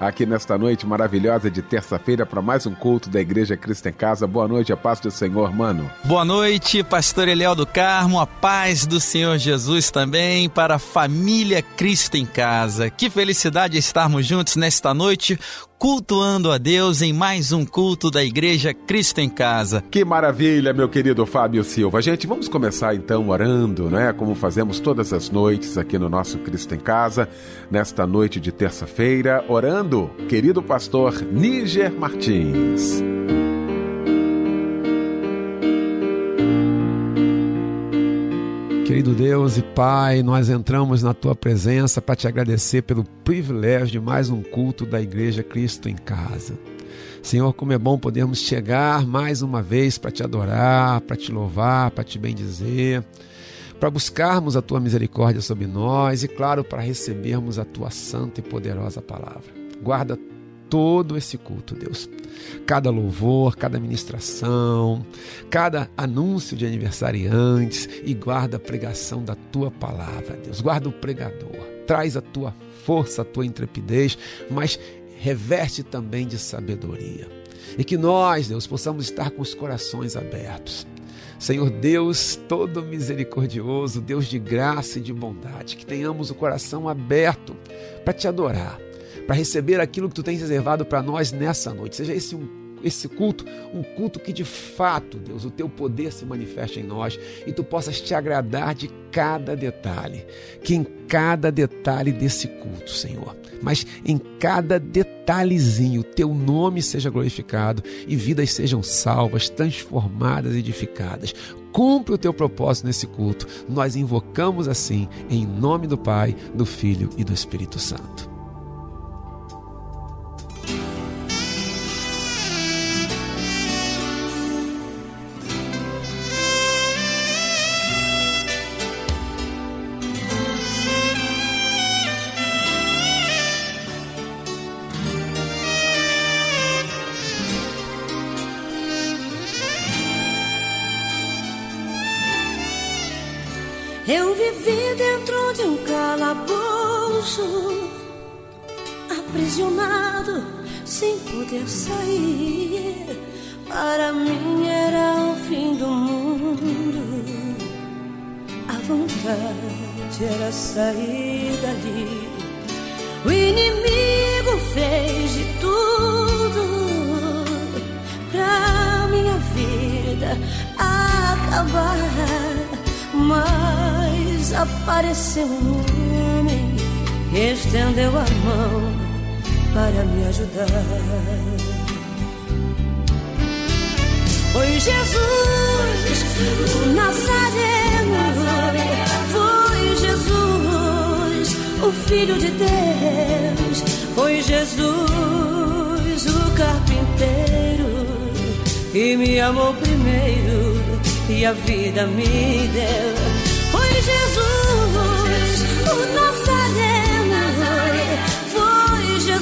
aqui nesta noite maravilhosa de terça-feira para mais um culto da Igreja Cristo em Casa. Boa noite, a paz do Senhor, mano. Boa noite, pastor Eliel do Carmo, a paz do Senhor Jesus também para a família Cristo em Casa. Que felicidade estarmos juntos nesta noite cultuando a Deus em mais um culto da Igreja Cristo em Casa. Que maravilha, meu querido Fábio Silva. Gente, vamos começar então orando, né? Como fazemos todas as noites aqui no nosso Cristo em Casa, nesta noite de terça-feira, orando, querido pastor Níger Martins. Querido Deus e Pai, nós entramos na tua presença para te agradecer pelo privilégio de mais um culto da Igreja Cristo em Casa. Senhor, como é bom podermos chegar mais uma vez para te adorar, para te louvar, para te bendizer, para buscarmos a tua misericórdia sobre nós e, claro, para recebermos a tua santa e poderosa palavra. Guarda todo esse culto, Deus. Cada louvor, cada ministração, cada anúncio de aniversariantes e guarda a pregação da tua palavra, Deus. Guarda o pregador, traz a tua força, a tua intrepidez, mas reveste também de sabedoria. E que nós, Deus, possamos estar com os corações abertos. Senhor Deus, todo misericordioso, Deus de graça e de bondade, que tenhamos o coração aberto para te adorar para receber aquilo que tu tens reservado para nós nessa noite. Seja esse um esse culto, um culto que de fato, Deus, o teu poder se manifeste em nós e tu possas te agradar de cada detalhe. Que em cada detalhe desse culto, Senhor, mas em cada detalhezinho, teu nome seja glorificado e vidas sejam salvas, transformadas, edificadas. Cumpre o teu propósito nesse culto. Nós invocamos assim, em nome do Pai, do Filho e do Espírito Santo. Calabouço, aprisionado, sem poder sair. Para mim era o fim do mundo. A vontade era sair dali. O inimigo fez de tudo pra minha vida acabar. Mas apareceu um estendeu a mão para me ajudar. Foi Jesus, o Nazareno, foi Jesus, o Filho de Deus, foi Jesus, o carpinteiro, que me amou primeiro e a vida me deu. Foi Jesus, o Nazareno,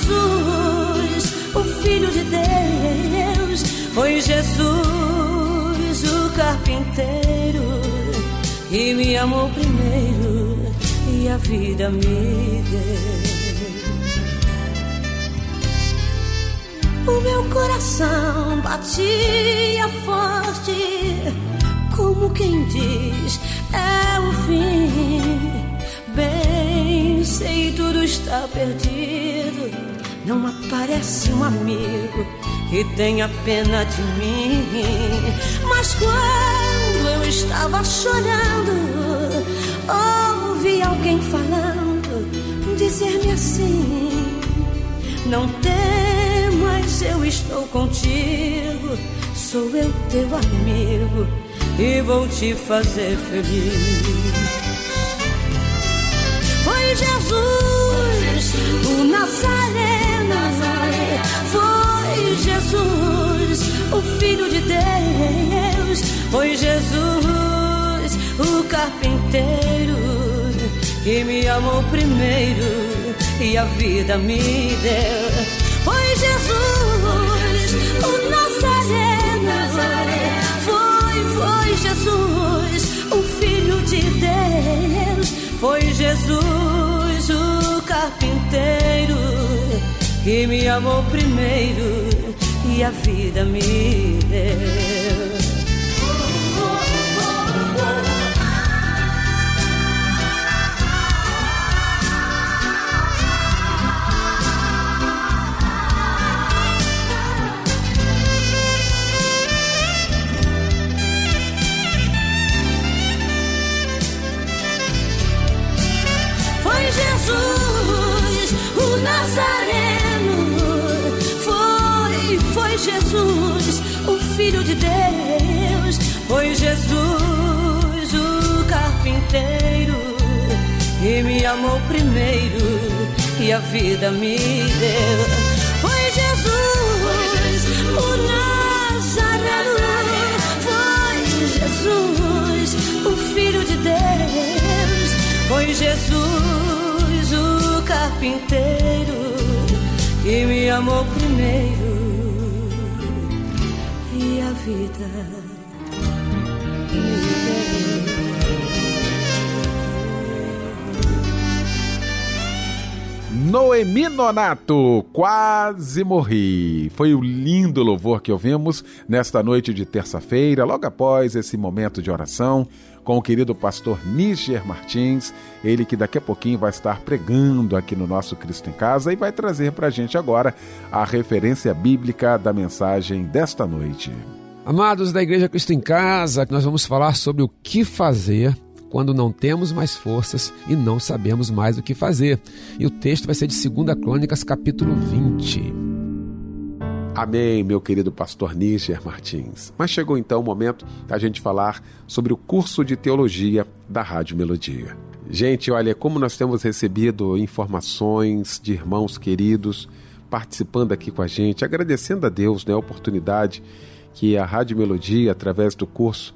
Jesus, o Filho de Deus, foi Jesus o carpinteiro e me amou primeiro e a vida me deu. O meu coração batia forte, como quem diz, é o fim. Bem, sei tudo está perdido não aparece um amigo que tenha pena de mim. Mas quando eu estava chorando, ouvi alguém falando, dizer-me assim: Não temas, eu estou contigo. Sou eu teu amigo e vou te fazer feliz. Foi Jesus, o Nazareno, foi Jesus, o Filho de Deus, foi Jesus, o carpinteiro, que me amou primeiro e a vida me deu. Foi Jesus, o Nazareno, foi, foi Jesus, o Filho de Deus, foi Jesus, o carpinteiro que me amou primeiro e a vida me deu. Foi Jesus, o Nazareno. Jesus, o Filho de Deus. Foi Jesus, o carpinteiro. Que me amou primeiro e a vida me deu. Foi Jesus, o Nazareno. Foi Jesus, o Filho de Deus. Foi Jesus, o carpinteiro, que me amou primeiro e vida. Noemi Nonato, quase morri. Foi o lindo louvor que ouvimos nesta noite de terça-feira, logo após esse momento de oração com o querido pastor Níger Martins, ele que daqui a pouquinho vai estar pregando aqui no nosso Cristo em Casa e vai trazer para a gente agora a referência bíblica da mensagem desta noite. Amados da Igreja Cristo em Casa, nós vamos falar sobre o que fazer quando não temos mais forças e não sabemos mais o que fazer. E o texto vai ser de 2 Crônicas, capítulo 20. Amém, meu querido pastor Níger Martins. Mas chegou então o momento da gente falar sobre o curso de teologia da Rádio Melodia. Gente, olha como nós temos recebido informações de irmãos queridos participando aqui com a gente, agradecendo a Deus né, a oportunidade que a Rádio Melodia, através do curso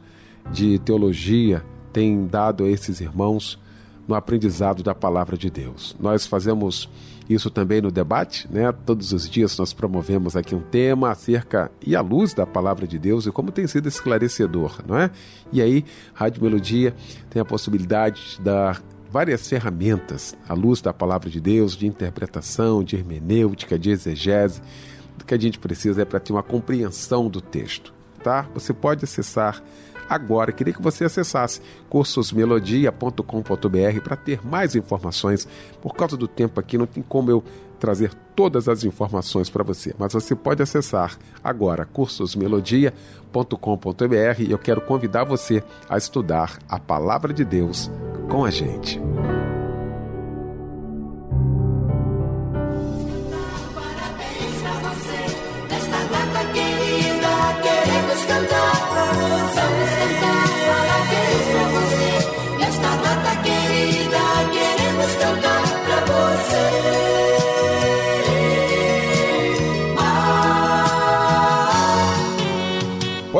de teologia, tem dado a esses irmãos no aprendizado da palavra de Deus. Nós fazemos isso também no debate, né? Todos os dias nós promovemos aqui um tema acerca e à luz da palavra de Deus e como tem sido esclarecedor, não é? E aí, Rádio Melodia tem a possibilidade de dar várias ferramentas à luz da palavra de Deus, de interpretação, de hermenêutica, de exegese. O que a gente precisa é para ter uma compreensão do texto, tá? Você pode acessar agora. Queria que você acessasse cursosmelodia.com.br para ter mais informações. Por causa do tempo aqui, não tem como eu trazer todas as informações para você, mas você pode acessar agora cursosmelodia.com.br e eu quero convidar você a estudar a palavra de Deus com a gente.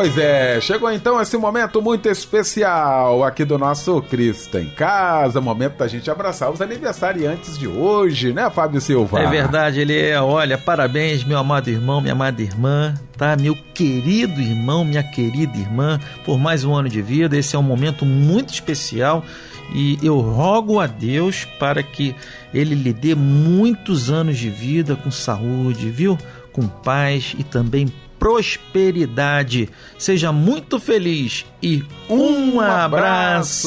Pois é, chegou então esse momento muito especial aqui do nosso Cristo em Casa, momento da gente abraçar os aniversariantes de hoje, né, Fábio Silva? É verdade, ele é. Olha, parabéns, meu amado irmão, minha amada irmã, tá? Meu querido irmão, minha querida irmã, por mais um ano de vida. Esse é um momento muito especial e eu rogo a Deus para que ele lhe dê muitos anos de vida com saúde, viu? com paz e também prosperidade. Seja muito feliz e um, Um abraço,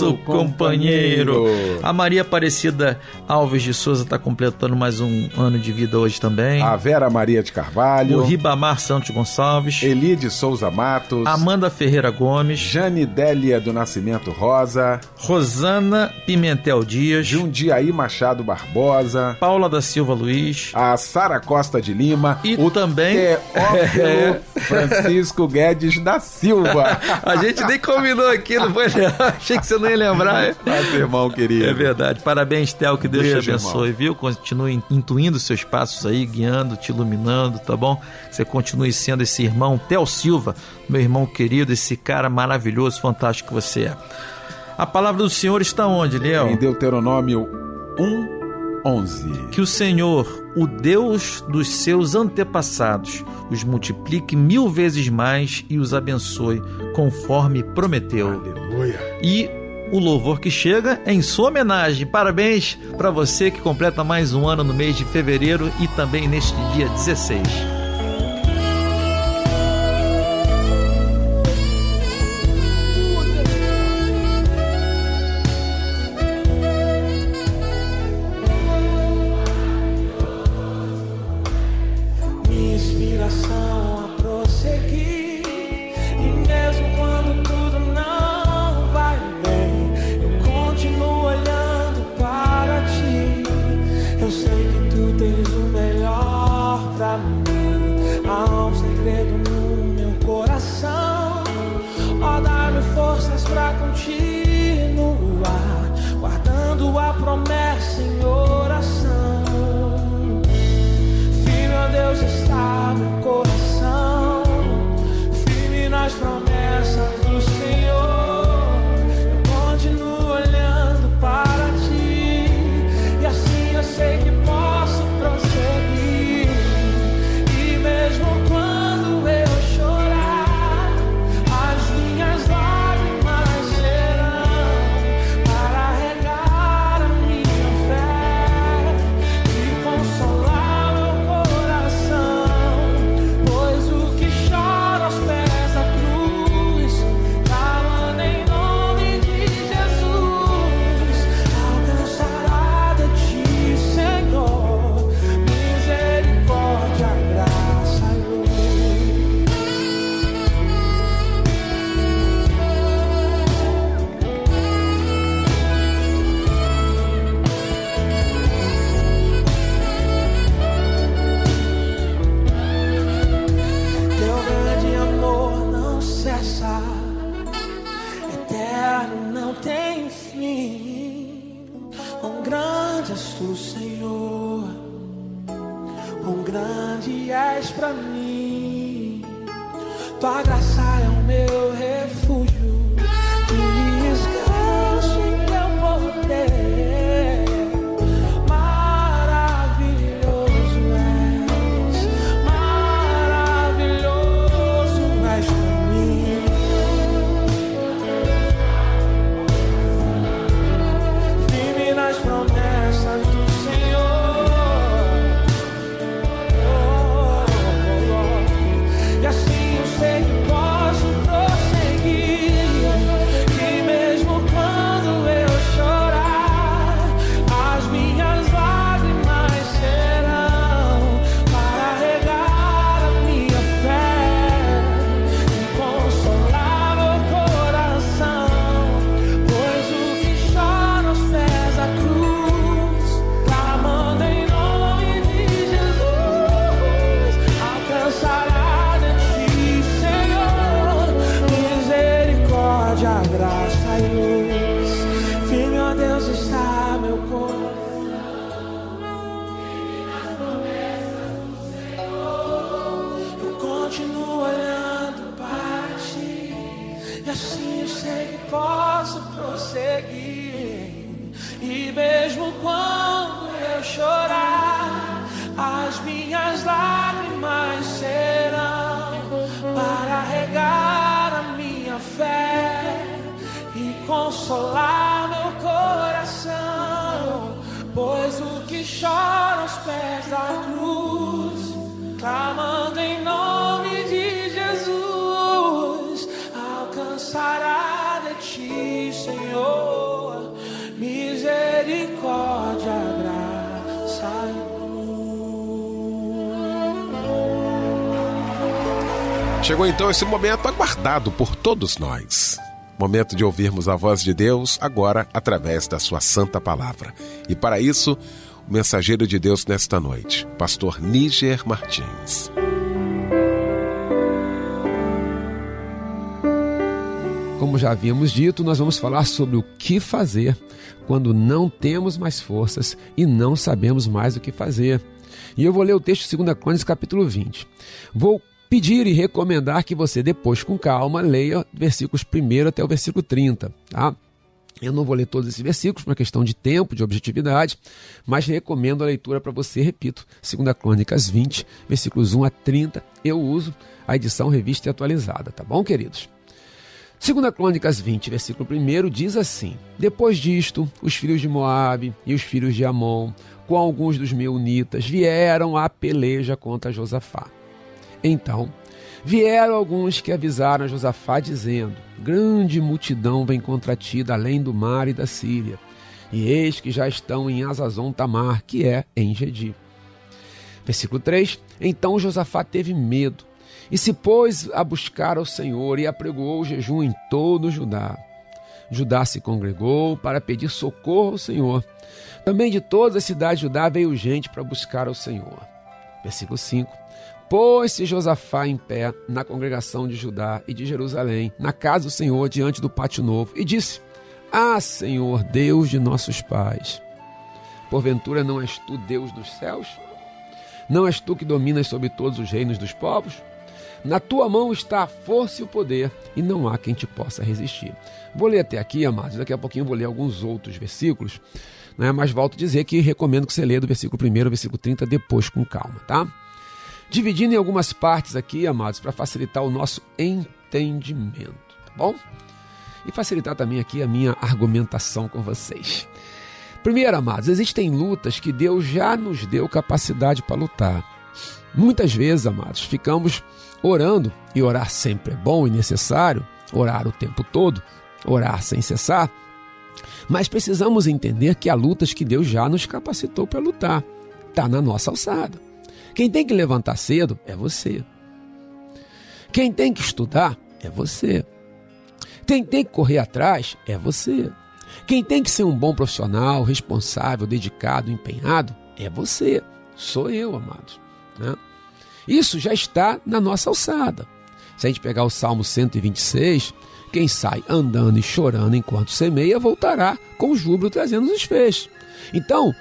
abraço, companheiro. companheiro. A Maria Aparecida Alves de Souza está completando mais um ano de vida hoje também. A Vera Maria de O Carvalho, Ribamar Santos Gonçalves. Eli de Souza Matos, Amanda Ferreira Gomes. Jane Délia do Nascimento Rosa, Rosana Pimentel Dias. Jundiaí Machado Barbosa, Paula da Silva Luiz. a Sara Costa de Lima E o também- Teófilo Francisco Guedes da Silva. A gente nem combinou aqui, não foi? Achei que você não ia lembrar. Nosso irmão querido. É verdade. Parabéns, Theo. Que Deus Beijo, te abençoe, viu? Continue intuindo seus passos aí, guiando, te iluminando, tá bom? Você continue sendo esse irmão Theo Silva, meu irmão querido, esse cara maravilhoso, fantástico que você é. A palavra do Senhor está onde, Em Léo? Deuteronômio 1, 11. Que o Senhor, o Deus dos seus antepassados, os multiplique mil vezes mais e os abençoe, conforme prometeu. Aleluia. E o louvor que chega é em sua homenagem. Parabéns para você que completa mais um ano no mês de fevereiro e também neste dia 16. Eu sei que tu tens o melhor pra mim. Há um segredo Chegou então esse momento aguardado por todos nós. Momento de ouvirmos a voz de Deus agora através da sua santa palavra. E para isso, o mensageiro de Deus nesta noite, pastor Níger Martins. Como já havíamos dito, nós vamos falar sobre o que fazer quando não temos mais forças e não sabemos mais o que fazer. E eu vou ler o texto de 2 Crônicas, capítulo 20. Vou pedir e recomendar que você, depois, com calma, leia versículos 1 até o versículo 30, tá? Eu não vou ler todos esses versículos por uma questão de tempo, de objetividade, mas recomendo a leitura para você, repito, 2 Crônicas 20, versículos 1 a 30. Eu uso a edição revista e atualizada, tá bom, queridos? 2 Crônicas 20, versículo 1 diz assim: Depois disto, os filhos de Moabe e os filhos de Amon, com alguns dos meunitas, vieram à peleja contra Josafá. Então, vieram alguns que avisaram a Josafá, dizendo: Grande multidão vem contra ti da além do mar e da Síria, e eis que já estão em Azazon Tamar, que é em Gedi. Versículo 3: Então Josafá teve medo e se pôs a buscar ao Senhor e apregoou o jejum em todo Judá. Judá se congregou para pedir socorro ao Senhor. Também de todas as cidades de Judá veio gente para buscar ao Senhor. Versículo 5. Pôs-se Josafá em pé na congregação de Judá e de Jerusalém, na casa do Senhor, diante do pátio novo, e disse: Ah, Senhor, Deus de nossos pais, porventura não és tu Deus dos céus? Não és tu que dominas sobre todos os reinos dos povos? Na tua mão está a força e o poder, e não há quem te possa resistir. Vou ler até aqui, amados, daqui a pouquinho vou ler alguns outros versículos, né? mas volto a dizer que recomendo que você leia do versículo 1 ao versículo 30 depois com calma, tá? Dividindo em algumas partes aqui, amados, para facilitar o nosso entendimento, tá bom? E facilitar também aqui a minha argumentação com vocês. Primeiro, amados, existem lutas que Deus já nos deu capacidade para lutar. Muitas vezes, amados, ficamos orando, e orar sempre é bom e necessário, orar o tempo todo, orar sem cessar, mas precisamos entender que há lutas que Deus já nos capacitou para lutar, está na nossa alçada. Quem tem que levantar cedo é você. Quem tem que estudar é você. Quem tem que correr atrás é você. Quem tem que ser um bom profissional, responsável, dedicado, empenhado é você. Sou eu, amados. Né? Isso já está na nossa alçada. Se a gente pegar o Salmo 126, quem sai andando e chorando enquanto semeia voltará com júbilo trazendo os feixes. Então,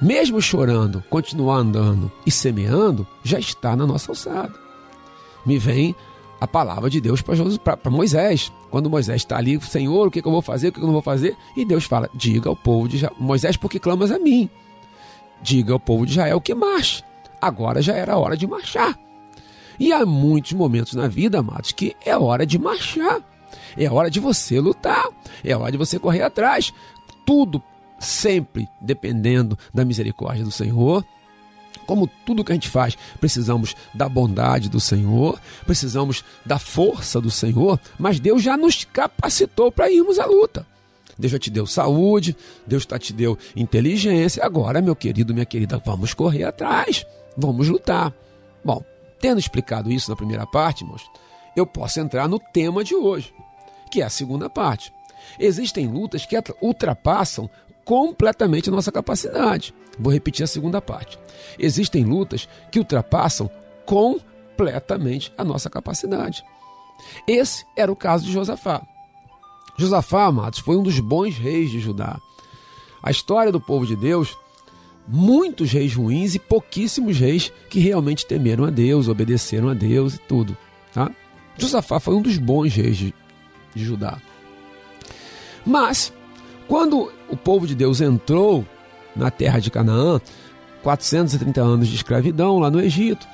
mesmo chorando, continuar andando e semeando, já está na nossa alçada. Me vem a palavra de Deus para Moisés. Quando Moisés está ali, Senhor, o que, que, eu vou fazer, o que, que eu não vou fazer? E Deus fala: diga ao povo de Israel, Moisés, porque clamas a mim? Diga ao povo de Israel que marche agora já era hora de marchar. E há muitos momentos na vida, amados, que é hora de marchar. É hora de você lutar. É hora de você correr atrás. Tudo sempre dependendo da misericórdia do Senhor. Como tudo que a gente faz, precisamos da bondade do Senhor, precisamos da força do Senhor, mas Deus já nos capacitou para irmos à luta. Deus já te deu saúde, Deus já te deu inteligência. Agora, meu querido, minha querida, vamos correr atrás. Vamos lutar. Bom, tendo explicado isso na primeira parte, irmãos, eu posso entrar no tema de hoje, que é a segunda parte. Existem lutas que ultrapassam completamente a nossa capacidade. Vou repetir a segunda parte. Existem lutas que ultrapassam completamente a nossa capacidade. Esse era o caso de Josafá. Josafá, amados, foi um dos bons reis de Judá. A história do povo de Deus muitos reis ruins e pouquíssimos reis que realmente temeram a Deus, obedeceram a Deus e tudo. Tá? Josafá foi um dos bons reis de, de Judá. Mas, quando o povo de Deus entrou na terra de Canaã, 430 anos de escravidão lá no Egito,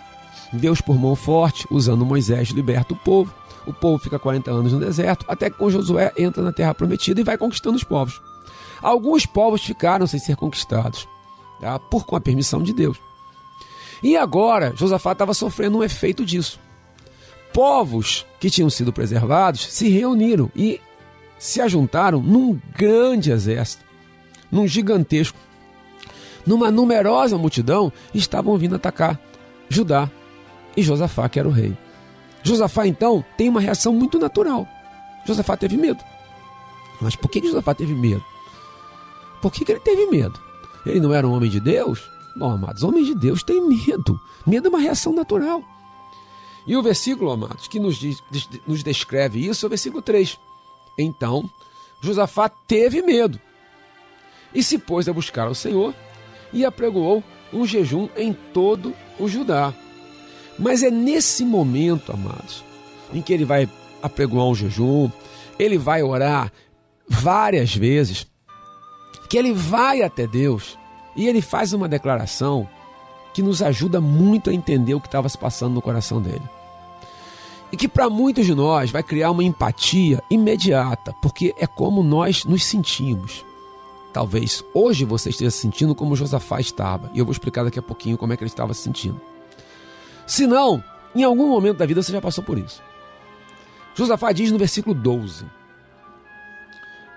Deus, por mão forte, usando Moisés, liberta o povo. O povo fica 40 anos no deserto, até que com Josué entra na terra prometida e vai conquistando os povos. Alguns povos ficaram sem ser conquistados tá? por com a permissão de Deus. E agora, Josafá estava sofrendo um efeito disso. povos que tinham sido preservados se reuniram e se ajuntaram num grande exército, num gigantesco, numa numerosa multidão, estavam vindo atacar Judá e Josafá, que era o rei. Josafá, então, tem uma reação muito natural. Josafá teve medo. Mas por que Josafá teve medo? Por que, que ele teve medo? Ele não era um homem de Deus? Bom, amados, homens de Deus têm medo. Medo é uma reação natural. E o versículo, amados, que nos, diz, nos descreve isso é o versículo 3. Então, Josafá teve medo e se pôs a buscar ao Senhor e apregoou um jejum em todo o Judá. Mas é nesse momento, amados, em que ele vai apregoar um jejum, ele vai orar várias vezes, que ele vai até Deus e ele faz uma declaração que nos ajuda muito a entender o que estava se passando no coração dele. E que para muitos de nós vai criar uma empatia imediata, porque é como nós nos sentimos. Talvez hoje você esteja se sentindo como Josafá estava, e eu vou explicar daqui a pouquinho como é que ele estava se sentindo. Se não, em algum momento da vida você já passou por isso. Josafá diz no versículo 12: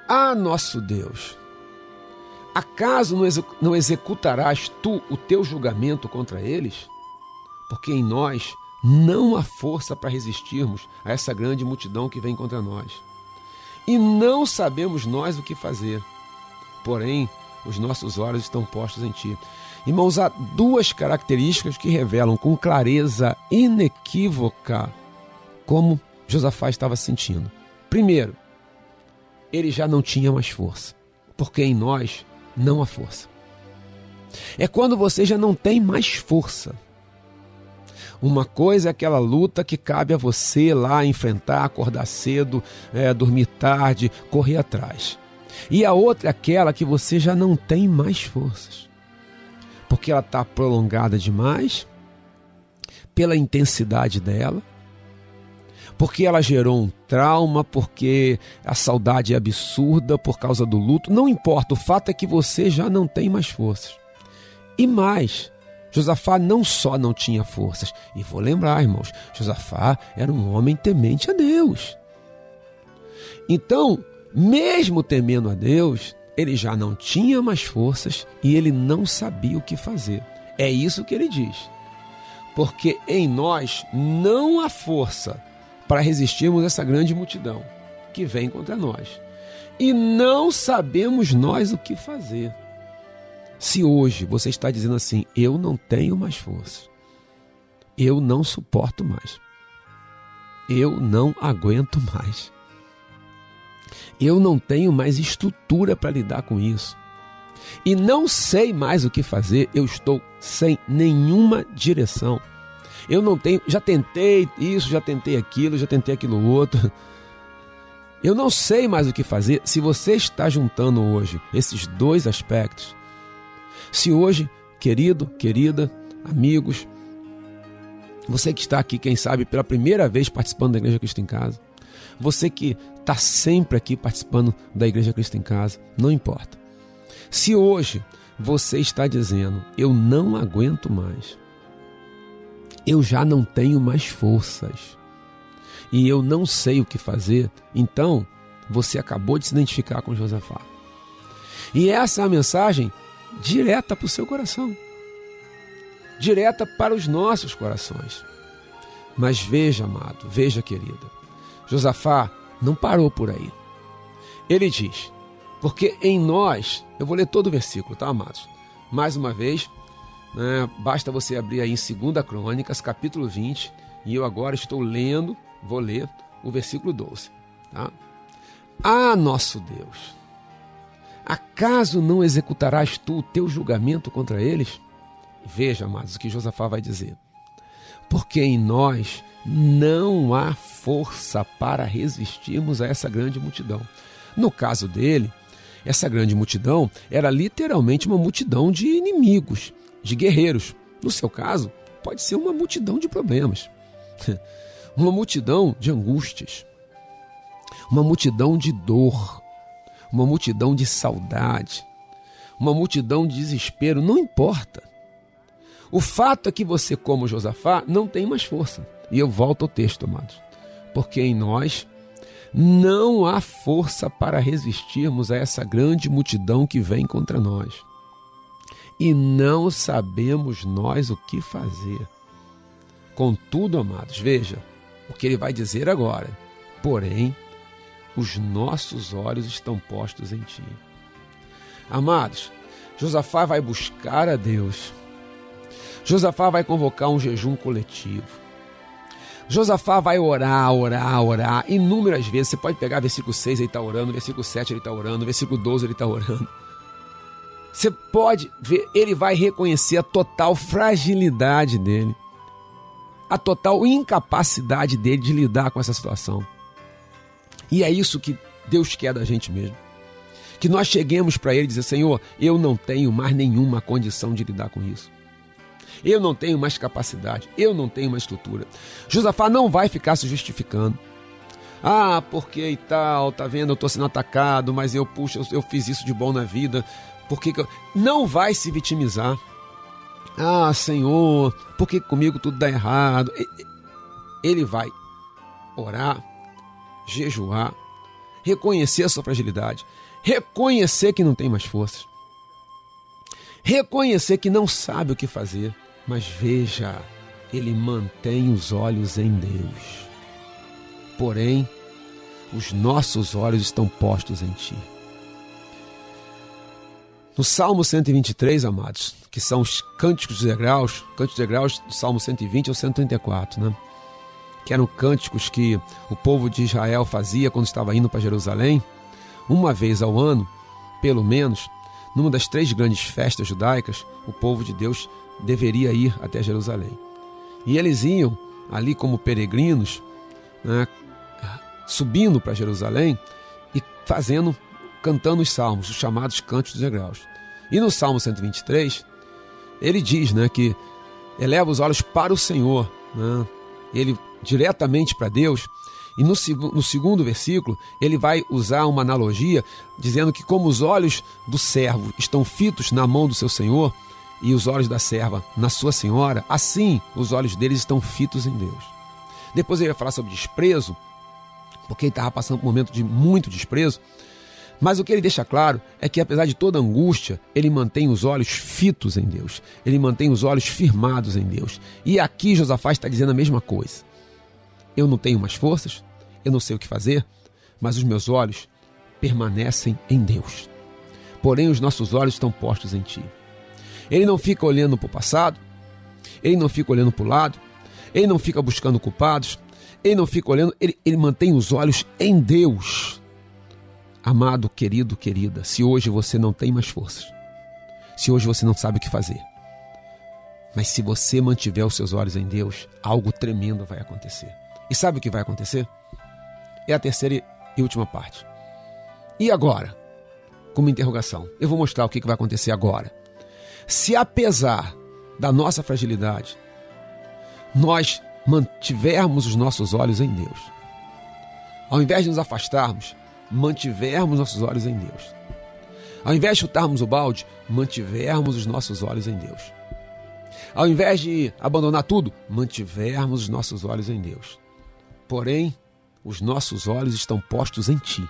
Ah, nosso Deus, acaso não executarás tu o teu julgamento contra eles? Porque em nós não há força para resistirmos a essa grande multidão que vem contra nós. E não sabemos nós o que fazer. Porém, os nossos olhos estão postos em ti. Irmãos, há duas características que revelam com clareza inequívoca como Josafá estava sentindo. Primeiro, ele já não tinha mais força, porque em nós não há força. É quando você já não tem mais força. Uma coisa é aquela luta que cabe a você lá enfrentar, acordar cedo, é, dormir tarde, correr atrás. E a outra é aquela que você já não tem mais forças porque ela está prolongada demais, pela intensidade dela, porque ela gerou um trauma, porque a saudade é absurda por causa do luto. Não importa, o fato é que você já não tem mais forças. E mais, Josafá não só não tinha forças, e vou lembrar, irmãos, Josafá era um homem temente a Deus. Então, mesmo temendo a Deus, ele já não tinha mais forças e ele não sabia o que fazer. É isso que ele diz. Porque em nós não há força para resistirmos essa grande multidão que vem contra nós. E não sabemos nós o que fazer. Se hoje você está dizendo assim, eu não tenho mais força, eu não suporto mais, eu não aguento mais, eu não tenho mais estrutura para lidar com isso. E não sei mais o que fazer, eu estou sem nenhuma direção. Eu não tenho, já tentei isso, já tentei aquilo, já tentei aquilo outro. Eu não sei mais o que fazer. Se você está juntando hoje esses dois aspectos, se hoje, querido, querida, amigos, você que está aqui, quem sabe, pela primeira vez participando da Igreja Cristo em Casa, você que está sempre aqui participando da Igreja Cristo em Casa, não importa. Se hoje você está dizendo, eu não aguento mais, eu já não tenho mais forças e eu não sei o que fazer, então você acabou de se identificar com Josafá. E essa é a mensagem direta para o seu coração, direta para os nossos corações. Mas veja, amado, veja, querida, Josafá não parou por aí. Ele diz: Porque em nós, eu vou ler todo o versículo, tá, amados? Mais uma vez, né, basta você abrir aí em 2 Crônicas, capítulo 20, e eu agora estou lendo, vou ler o versículo 12. Tá? Ah, nosso Deus, acaso não executarás tu o teu julgamento contra eles? Veja, amados, o que Josafá vai dizer. Porque em nós não há força para resistirmos a essa grande multidão. No caso dele, essa grande multidão era literalmente uma multidão de inimigos, de guerreiros. No seu caso, pode ser uma multidão de problemas, uma multidão de angústias, uma multidão de dor, uma multidão de saudade, uma multidão de desespero, não importa. O fato é que você, como Josafá, não tem mais força. E eu volto ao texto, amados. Porque em nós não há força para resistirmos a essa grande multidão que vem contra nós. E não sabemos nós o que fazer. Contudo, amados, veja o que ele vai dizer agora. Porém, os nossos olhos estão postos em ti. Amados, Josafá vai buscar a Deus. Josafá vai convocar um jejum coletivo. Josafá vai orar, orar, orar inúmeras vezes. Você pode pegar versículo 6, ele está orando, versículo 7, ele está orando, versículo 12, ele está orando. Você pode ver, ele vai reconhecer a total fragilidade dele, a total incapacidade dele de lidar com essa situação. E é isso que Deus quer da gente mesmo. Que nós cheguemos para Ele e dizer: Senhor, eu não tenho mais nenhuma condição de lidar com isso. Eu não tenho mais capacidade, eu não tenho mais estrutura. Josafá não vai ficar se justificando. Ah, porque e tal, tá vendo, eu estou sendo atacado, mas eu, puxa, eu, eu, fiz isso de bom na vida. Por que, que eu... Não vai se vitimizar. Ah, Senhor, por que comigo tudo dá errado? Ele vai orar, jejuar, reconhecer a sua fragilidade, reconhecer que não tem mais forças, reconhecer que não sabe o que fazer, mas veja, ele mantém os olhos em Deus. Porém, os nossos olhos estão postos em Ti. No Salmo 123, amados, que são os cânticos de degraus, cânticos de degraus do Salmo 120 ao 134, né? Que eram cânticos que o povo de Israel fazia quando estava indo para Jerusalém, uma vez ao ano, pelo menos, numa das três grandes festas judaicas, o povo de Deus deveria ir até Jerusalém. E eles iam ali como peregrinos, né, subindo para Jerusalém e fazendo, cantando os salmos, os chamados cantos dos degraus. E no Salmo 123, ele diz né, que eleva os olhos para o Senhor, né, ele diretamente para Deus. E no, no segundo versículo, ele vai usar uma analogia, dizendo que, como os olhos do servo estão fitos na mão do seu Senhor, e os olhos da serva na sua senhora, assim os olhos deles estão fitos em Deus. Depois ele vai falar sobre desprezo, porque ele estava passando por um momento de muito desprezo. Mas o que ele deixa claro é que, apesar de toda angústia, ele mantém os olhos fitos em Deus. Ele mantém os olhos firmados em Deus. E aqui Josafá está dizendo a mesma coisa. Eu não tenho mais forças, eu não sei o que fazer, mas os meus olhos permanecem em Deus. Porém, os nossos olhos estão postos em Ti. Ele não fica olhando para o passado, ele não fica olhando para o lado, ele não fica buscando culpados, ele não fica olhando, ele, ele mantém os olhos em Deus. Amado, querido, querida, se hoje você não tem mais forças, se hoje você não sabe o que fazer, mas se você mantiver os seus olhos em Deus, algo tremendo vai acontecer. E sabe o que vai acontecer? É a terceira e última parte. E agora? Como interrogação. Eu vou mostrar o que vai acontecer agora. Se apesar da nossa fragilidade, nós mantivermos os nossos olhos em Deus, ao invés de nos afastarmos, mantivermos nossos olhos em Deus. Ao invés de chutarmos o balde, mantivermos os nossos olhos em Deus. Ao invés de abandonar tudo, mantivermos os nossos olhos em Deus. Porém, os nossos olhos estão postos em Ti.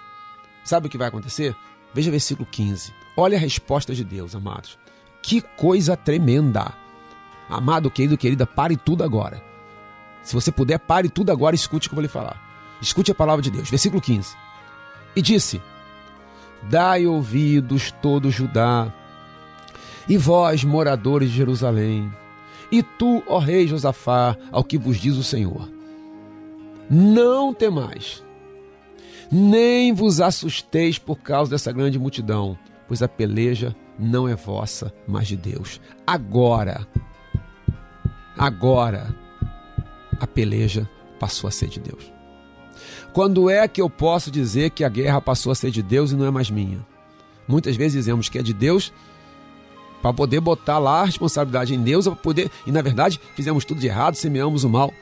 Sabe o que vai acontecer? Veja versículo 15. Olha a resposta de Deus, amados. Que coisa tremenda! Amado, querido, querida, pare tudo agora. Se você puder, pare tudo agora e escute o que eu vou lhe falar. Escute a palavra de Deus. Versículo 15. E disse: Dai ouvidos todo Judá, e vós, moradores de Jerusalém, e tu, ó rei Josafá, ao que vos diz o Senhor. Não temais, nem vos assusteis por causa dessa grande multidão, pois a peleja não é vossa, mas de Deus. Agora, agora, a peleja passou a ser de Deus. Quando é que eu posso dizer que a guerra passou a ser de Deus e não é mais minha? Muitas vezes dizemos que é de Deus para poder botar lá a responsabilidade em Deus, para poder, e na verdade fizemos tudo de errado, semeamos o mal.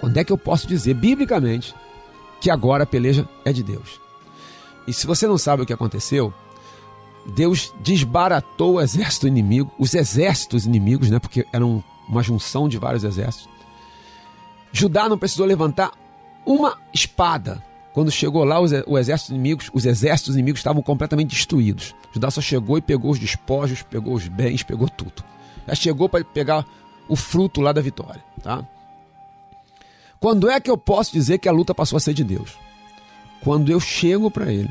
Quando é que eu posso dizer biblicamente que agora a peleja é de Deus? E se você não sabe o que aconteceu, Deus desbaratou o exército inimigo, os exércitos inimigos, né, porque eram uma junção de vários exércitos. Judá não precisou levantar uma espada. Quando chegou lá, os, o exército inimigos, os exércitos inimigos estavam completamente destruídos. Judá só chegou e pegou os despojos, pegou os bens, pegou tudo. Já chegou para pegar o fruto lá da vitória, tá? Quando é que eu posso dizer que a luta passou a ser de Deus? Quando eu chego para Ele,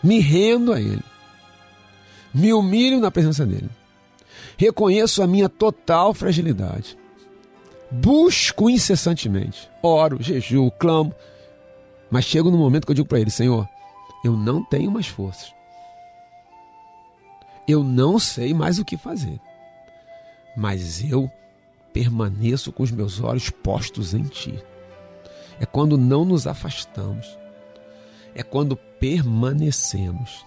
me rendo a Ele, me humilho na presença dEle, reconheço a minha total fragilidade, busco incessantemente, oro, jejuo, clamo, mas chego no momento que eu digo para Ele: Senhor, eu não tenho mais forças, eu não sei mais o que fazer, mas eu permaneço com os meus olhos postos em Ti. É quando não nos afastamos, é quando permanecemos,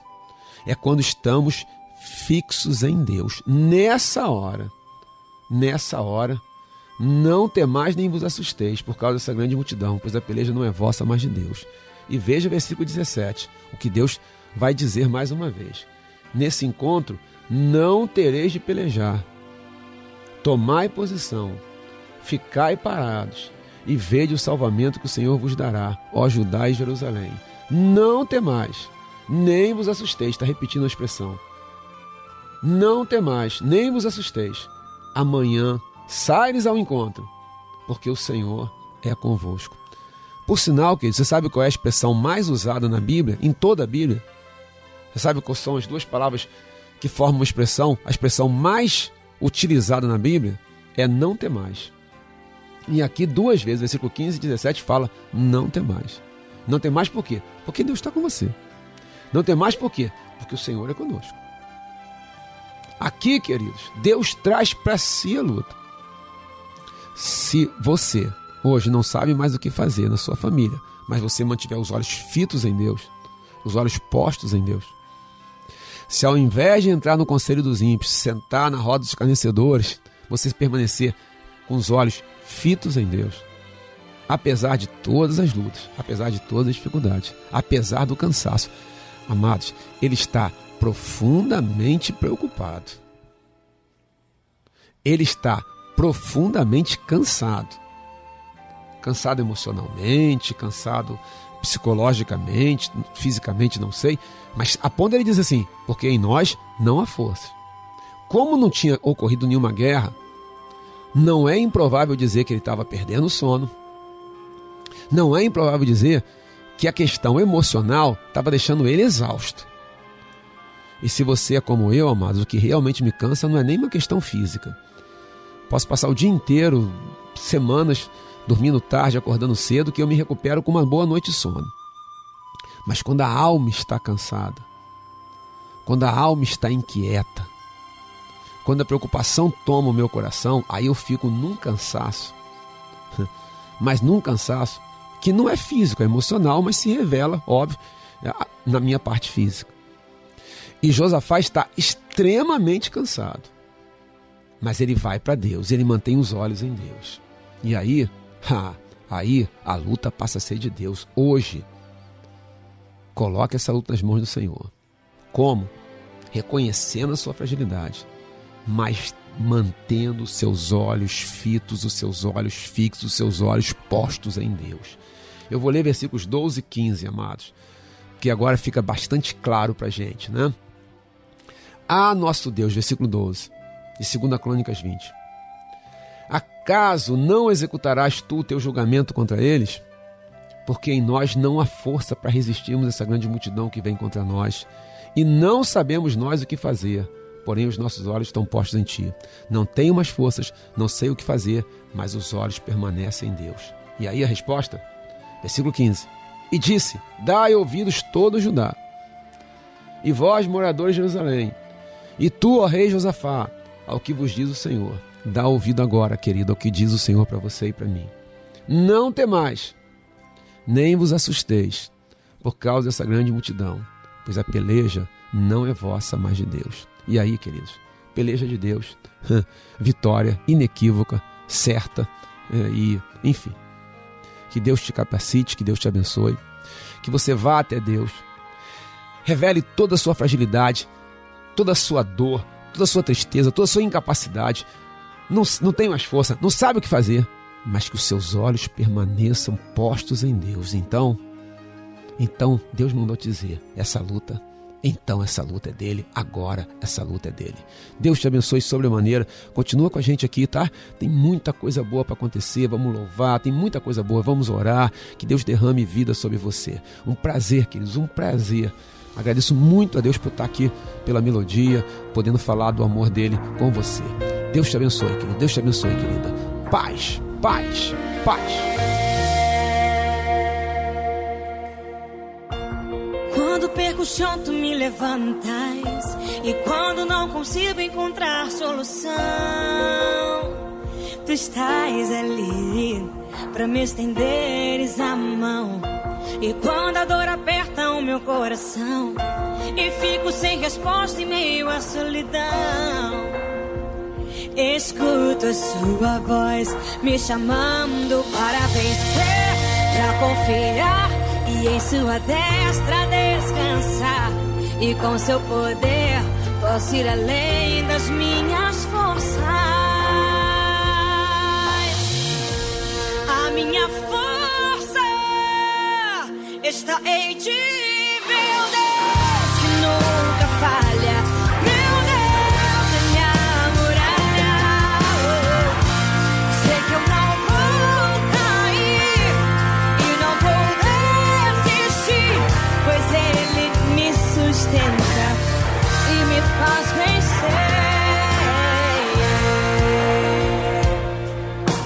é quando estamos fixos em Deus. Nessa hora, nessa hora, não temais nem vos assusteis por causa dessa grande multidão, pois a peleja não é vossa, mas de Deus. E veja o versículo 17, o que Deus vai dizer mais uma vez. Nesse encontro, não tereis de pelejar, Tomai posição, ficai parados e vede o salvamento que o Senhor vos dará, ó Judá e Jerusalém. Não temais, nem vos assusteis. Está repetindo a expressão. Não temais, nem vos assusteis. Amanhã saires ao encontro, porque o Senhor é convosco. Por sinal, que você sabe qual é a expressão mais usada na Bíblia, em toda a Bíblia? Você sabe quais são as duas palavras que formam uma expressão, a expressão mais utilizada na Bíblia é não ter mais. E aqui duas vezes, versículo 15 e 17 fala não ter mais. Não tem mais por quê? Porque Deus está com você. Não tem mais por quê? Porque o Senhor é conosco. Aqui, queridos, Deus traz para si a luta. Se você hoje não sabe mais o que fazer na sua família, mas você mantiver os olhos fitos em Deus, os olhos postos em Deus, se ao invés de entrar no conselho dos ímpios, sentar na roda dos escarnecedores, você permanecer com os olhos fitos em Deus, apesar de todas as lutas, apesar de todas as dificuldades, apesar do cansaço, amados, Ele está profundamente preocupado. Ele está profundamente cansado. Cansado emocionalmente, cansado psicologicamente, fisicamente, não sei, mas a ponto ele diz assim: porque em nós não há força. Como não tinha ocorrido nenhuma guerra, não é improvável dizer que ele estava perdendo o sono. Não é improvável dizer que a questão emocional estava deixando ele exausto. E se você é como eu, amados, o que realmente me cansa não é nem uma questão física. Posso passar o dia inteiro, semanas, dormindo tarde, acordando cedo, que eu me recupero com uma boa noite de sono. Mas quando a alma está cansada, quando a alma está inquieta, quando a preocupação toma o meu coração, aí eu fico num cansaço. Mas num cansaço que não é físico, é emocional, mas se revela, óbvio, na minha parte física. E Josafá está extremamente cansado. Mas ele vai para Deus, ele mantém os olhos em Deus. E aí, ha, aí a luta passa a ser de Deus. Hoje, Coloque essa luta nas mãos do Senhor. Como? Reconhecendo a sua fragilidade, mas mantendo seus olhos fitos, os seus olhos fixos, os seus olhos postos em Deus. Eu vou ler versículos 12 e 15, amados, que agora fica bastante claro para a gente, né? Ah, nosso Deus, versículo 12, de 2 Crônicas 20. Acaso não executarás tu o teu julgamento contra eles? porque em nós não há força para resistirmos essa grande multidão que vem contra nós. E não sabemos nós o que fazer, porém os nossos olhos estão postos em Ti. Não tenho mais forças, não sei o que fazer, mas os olhos permanecem em Deus. E aí a resposta? Versículo 15. E disse: Dai ouvidos todo Judá, e vós, moradores de Jerusalém, e tu, ó rei Josafá, ao que vos diz o Senhor. Dá ouvido agora, querido, ao que diz o Senhor para você e para mim. Não temais, nem vos assusteis por causa dessa grande multidão, pois a peleja não é vossa, mas de Deus. E aí, queridos, peleja de Deus, vitória inequívoca, certa é, e, enfim. Que Deus te capacite, que Deus te abençoe, que você vá até Deus, revele toda a sua fragilidade, toda a sua dor, toda a sua tristeza, toda a sua incapacidade. Não, não tem mais força, não sabe o que fazer. mas que os seus olhos permaneçam postos em Deus. Então, então Deus mandou te dizer: essa luta então essa luta é dele, agora essa luta é dele. Deus te abençoe sobremaneira. Continua com a gente aqui, tá? Tem muita coisa boa para acontecer. Vamos louvar, tem muita coisa boa. Vamos orar. Que Deus derrame vida sobre você. Um prazer, queridos, um prazer. Agradeço muito a Deus por estar aqui pela melodia, podendo falar do amor dele com você. Deus te abençoe, querido. Deus te abençoe, querida. Paz, paz, paz. Quando perco o chão, tu me levantas. E quando não consigo encontrar solução, tu estás ali pra me estenderes a mão. E quando a dor aperta o meu coração, e fico sem resposta em meio à solidão. Escuto sua voz me chamando para vencer, para confiar e em sua destra descansar. E com seu poder posso ir além das minhas forças. A minha força está em ti, meu Deus, que nunca falha. Sustenta e me faz vencer.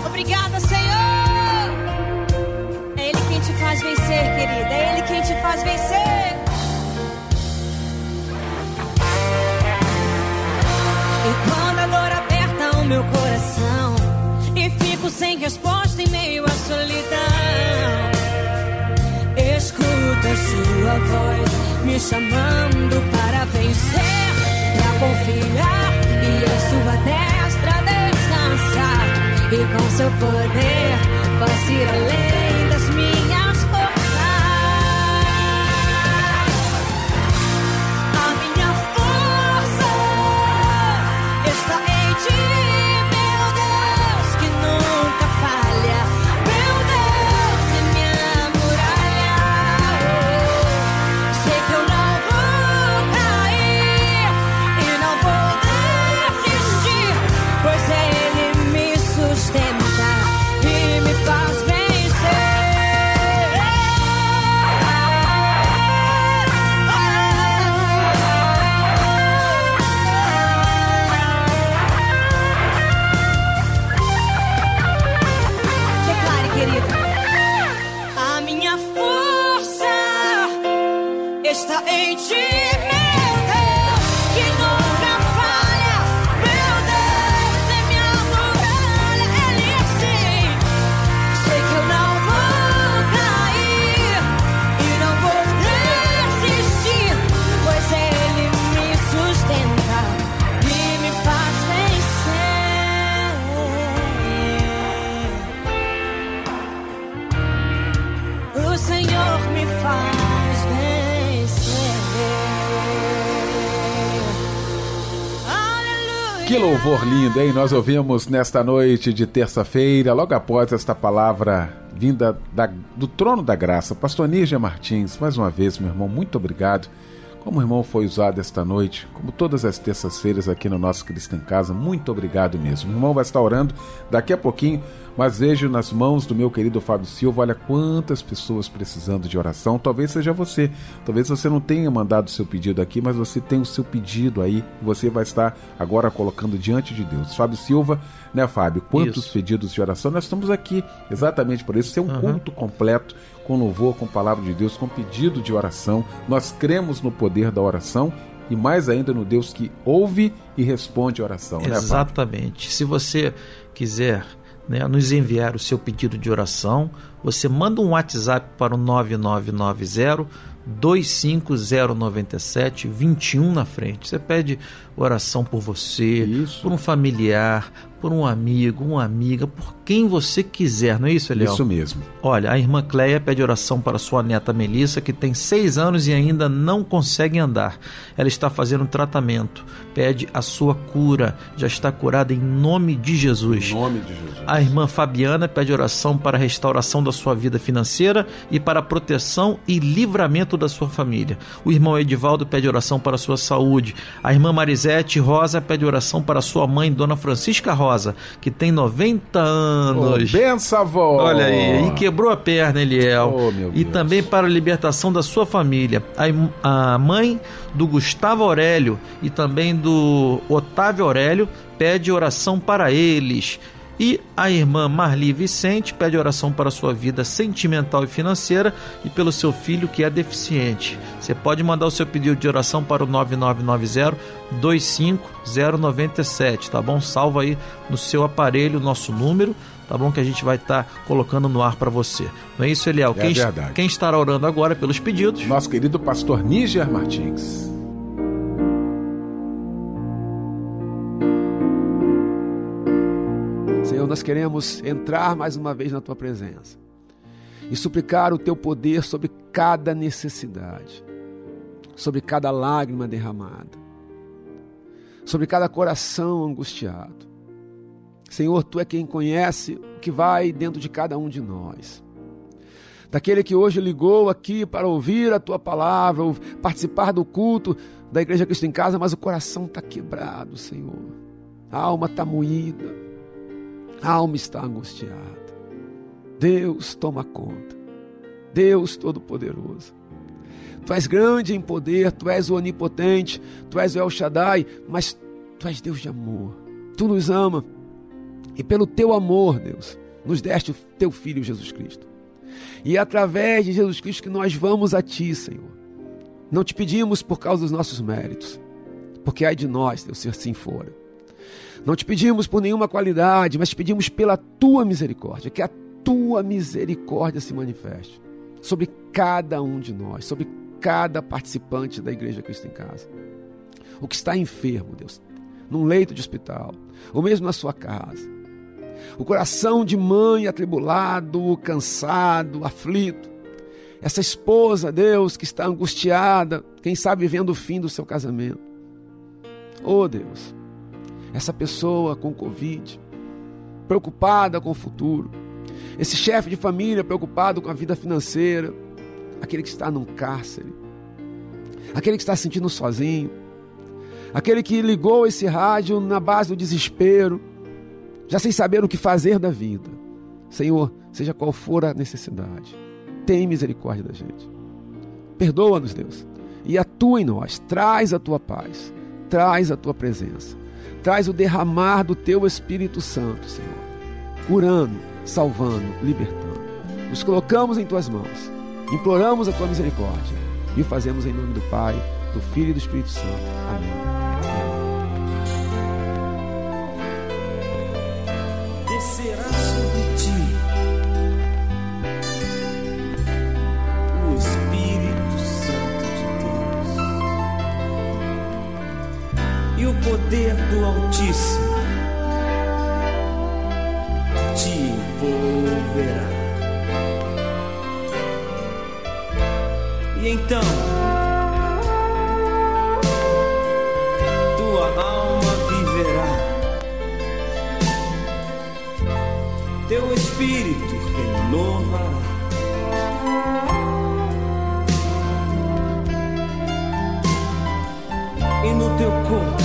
Obrigada, Senhor. É Ele quem te faz vencer, querida. É Ele quem te faz vencer. E quando a dor aperta o meu coração e fico sem resposta em meio à solidão, me chamando para vencer, para confiar e em sua destra descansar. E com seu poder posso ir além das minhas louvor lindo, hein? Nós ouvimos nesta noite de terça-feira, logo após esta palavra vinda da- do trono da graça. Pastor Nígia Martins, mais uma vez, meu irmão, muito obrigado. Como o irmão foi usado esta noite, como todas as terças-feiras aqui no nosso Cristo em Casa, muito obrigado mesmo. O irmão vai estar orando daqui a pouquinho, mas vejo nas mãos do meu querido Fábio Silva, olha quantas pessoas precisando de oração. Talvez seja você, talvez você não tenha mandado o seu pedido aqui, mas você tem o seu pedido aí, você vai estar agora colocando diante de Deus. Fábio Silva, né, Fábio? Quantos Isso. pedidos de oração? Nós estamos aqui exatamente por isso, ser um Aham. culto completo, com louvor, com palavra de Deus, com pedido de oração. Nós cremos no poder da oração e mais ainda no Deus que ouve e responde a oração, né? Exatamente. Se você quiser né, nos enviar o seu pedido de oração, você manda um WhatsApp para o 9990 25097 21 na frente. Você pede oração por você, Isso. por um familiar, por um amigo, uma amiga, por quem você quiser, não é isso, Eliel? Isso mesmo. Olha, a irmã Cleia pede oração para sua neta Melissa, que tem seis anos e ainda não consegue andar. Ela está fazendo tratamento, pede a sua cura, já está curada em nome de Jesus. Em nome de Jesus. A irmã Fabiana pede oração para a restauração da sua vida financeira e para a proteção e livramento da sua família. O irmão Edivaldo pede oração para a sua saúde. A irmã Marisete Rosa pede oração para sua mãe, Dona Francisca Rosa, que tem 90 anos. Oh, benção, avó. Olha aí, e quebrou a perna, Eliel. Oh, meu e Deus. também para a libertação da sua família. A, a mãe do Gustavo Aurélio e também do Otávio Aurélio pede oração para eles. E a irmã Marli Vicente pede oração para a sua vida sentimental e financeira e pelo seu filho que é deficiente. Você pode mandar o seu pedido de oração para o 9990 25097, tá bom? Salva aí no seu aparelho o nosso número, tá bom? Que a gente vai estar colocando no ar para você. Não é isso, Eliel? É quem, verdade. quem estará orando agora pelos pedidos? Nosso querido pastor Níger Martins. Senhor, nós queremos entrar mais uma vez na tua presença e suplicar o teu poder sobre cada necessidade, sobre cada lágrima derramada, sobre cada coração angustiado. Senhor, tu é quem conhece o que vai dentro de cada um de nós. Daquele que hoje ligou aqui para ouvir a tua palavra, participar do culto da Igreja Cristo em Casa, mas o coração está quebrado, Senhor. A alma está moída, a alma está angustiada. Deus toma conta. Deus Todo-Poderoso. Tu és grande em poder, tu és o onipotente, tu és o El Shaddai, mas tu és Deus de amor. Tu nos ama. E pelo teu amor, Deus, nos deste o teu filho Jesus Cristo. E é através de Jesus Cristo que nós vamos a ti, Senhor. Não te pedimos por causa dos nossos méritos, porque ai de nós, Deus, se assim for. Não te pedimos por nenhuma qualidade, mas te pedimos pela tua misericórdia, que a tua misericórdia se manifeste sobre cada um de nós, sobre cada participante da Igreja Cristo em Casa. O que está enfermo, Deus, num leito de hospital, ou mesmo na sua casa. O coração de mãe atribulado, cansado, aflito. Essa esposa, Deus, que está angustiada, quem sabe vendo o fim do seu casamento. Oh, Deus, essa pessoa com Covid, preocupada com o futuro, esse chefe de família preocupado com a vida financeira, aquele que está num cárcere, aquele que está se sentindo sozinho, aquele que ligou esse rádio na base do desespero, já sem saber o que fazer da vida. Senhor, seja qual for a necessidade, tem misericórdia da gente. Perdoa-nos, Deus, e atua em nós, traz a tua paz, traz a tua presença, traz o derramar do teu Espírito Santo, Senhor, curando, salvando, libertando. Nos colocamos em tuas mãos, imploramos a tua misericórdia e o fazemos em nome do Pai, do Filho e do Espírito Santo. Amém. Poder do Altíssimo te envolverá. E então tua alma viverá. teu espírito renovará. E no teu corpo,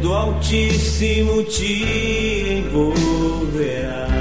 do Altíssimo te envolverá.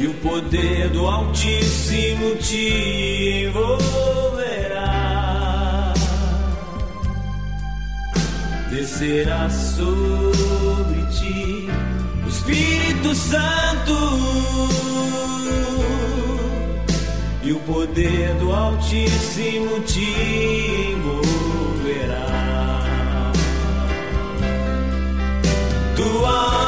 E o poder do Altíssimo te envolverá. Descerá sobre ti o Espírito Santo. E o poder do Altíssimo te envolverá. Tua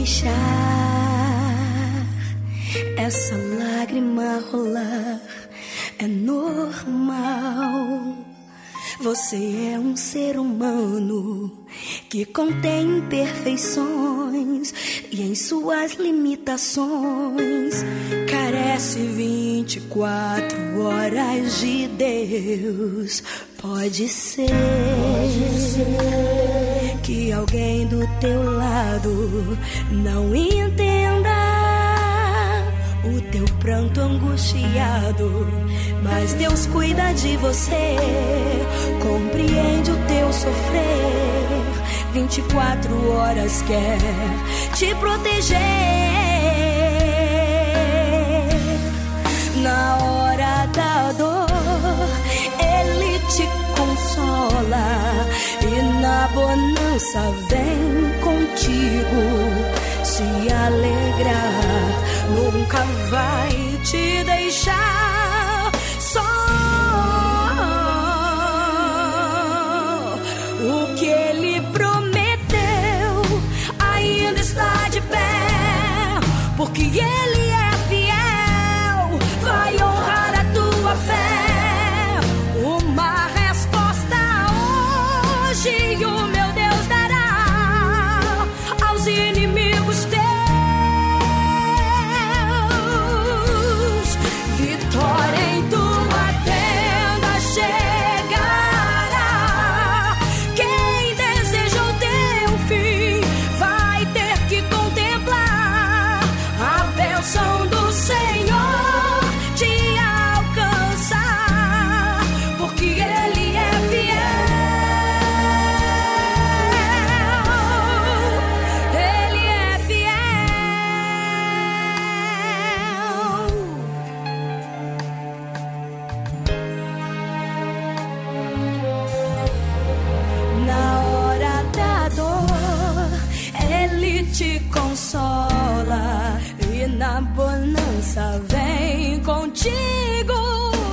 Deixar essa lágrima rolar, é normal. Você é um ser humano que contém imperfeições e em suas limitações carece 24 horas de Deus. Pode ser, que alguém do teu lado não entenda o teu pranto angustiado, mas Deus cuida de você, compreende o teu sofrer. 24 horas quer te proteger. Na hora da dor, Ele te consola na bonança vem contigo. se alegrar, nunca vai te deixar só. O que ele prometeu ainda está de pé, porque ele na bonança vem contigo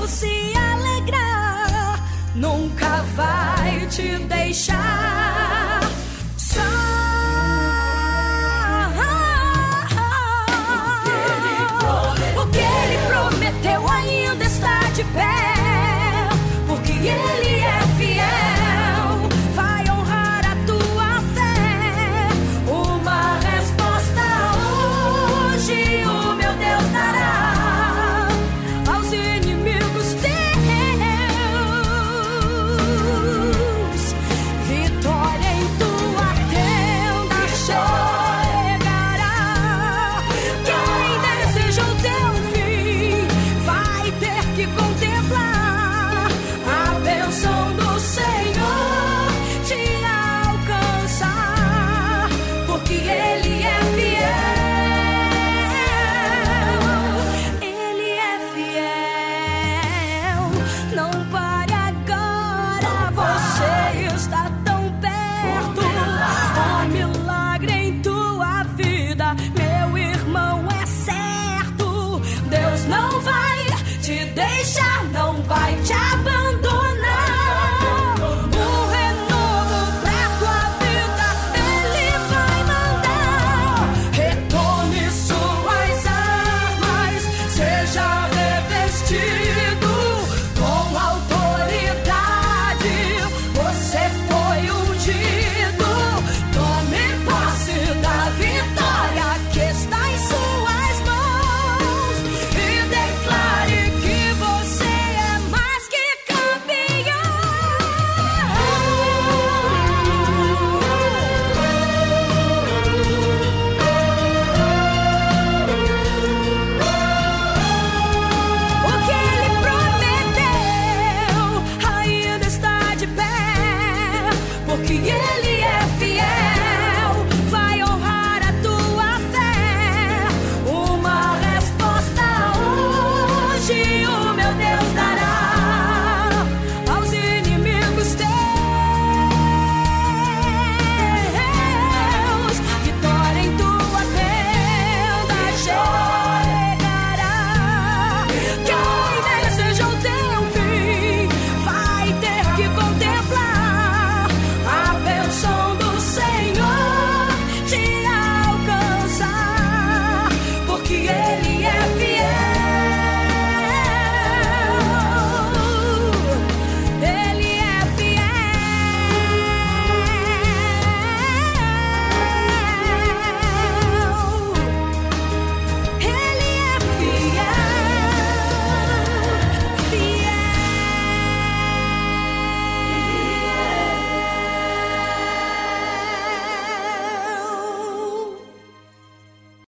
se alegrar. Nunca vai te deixar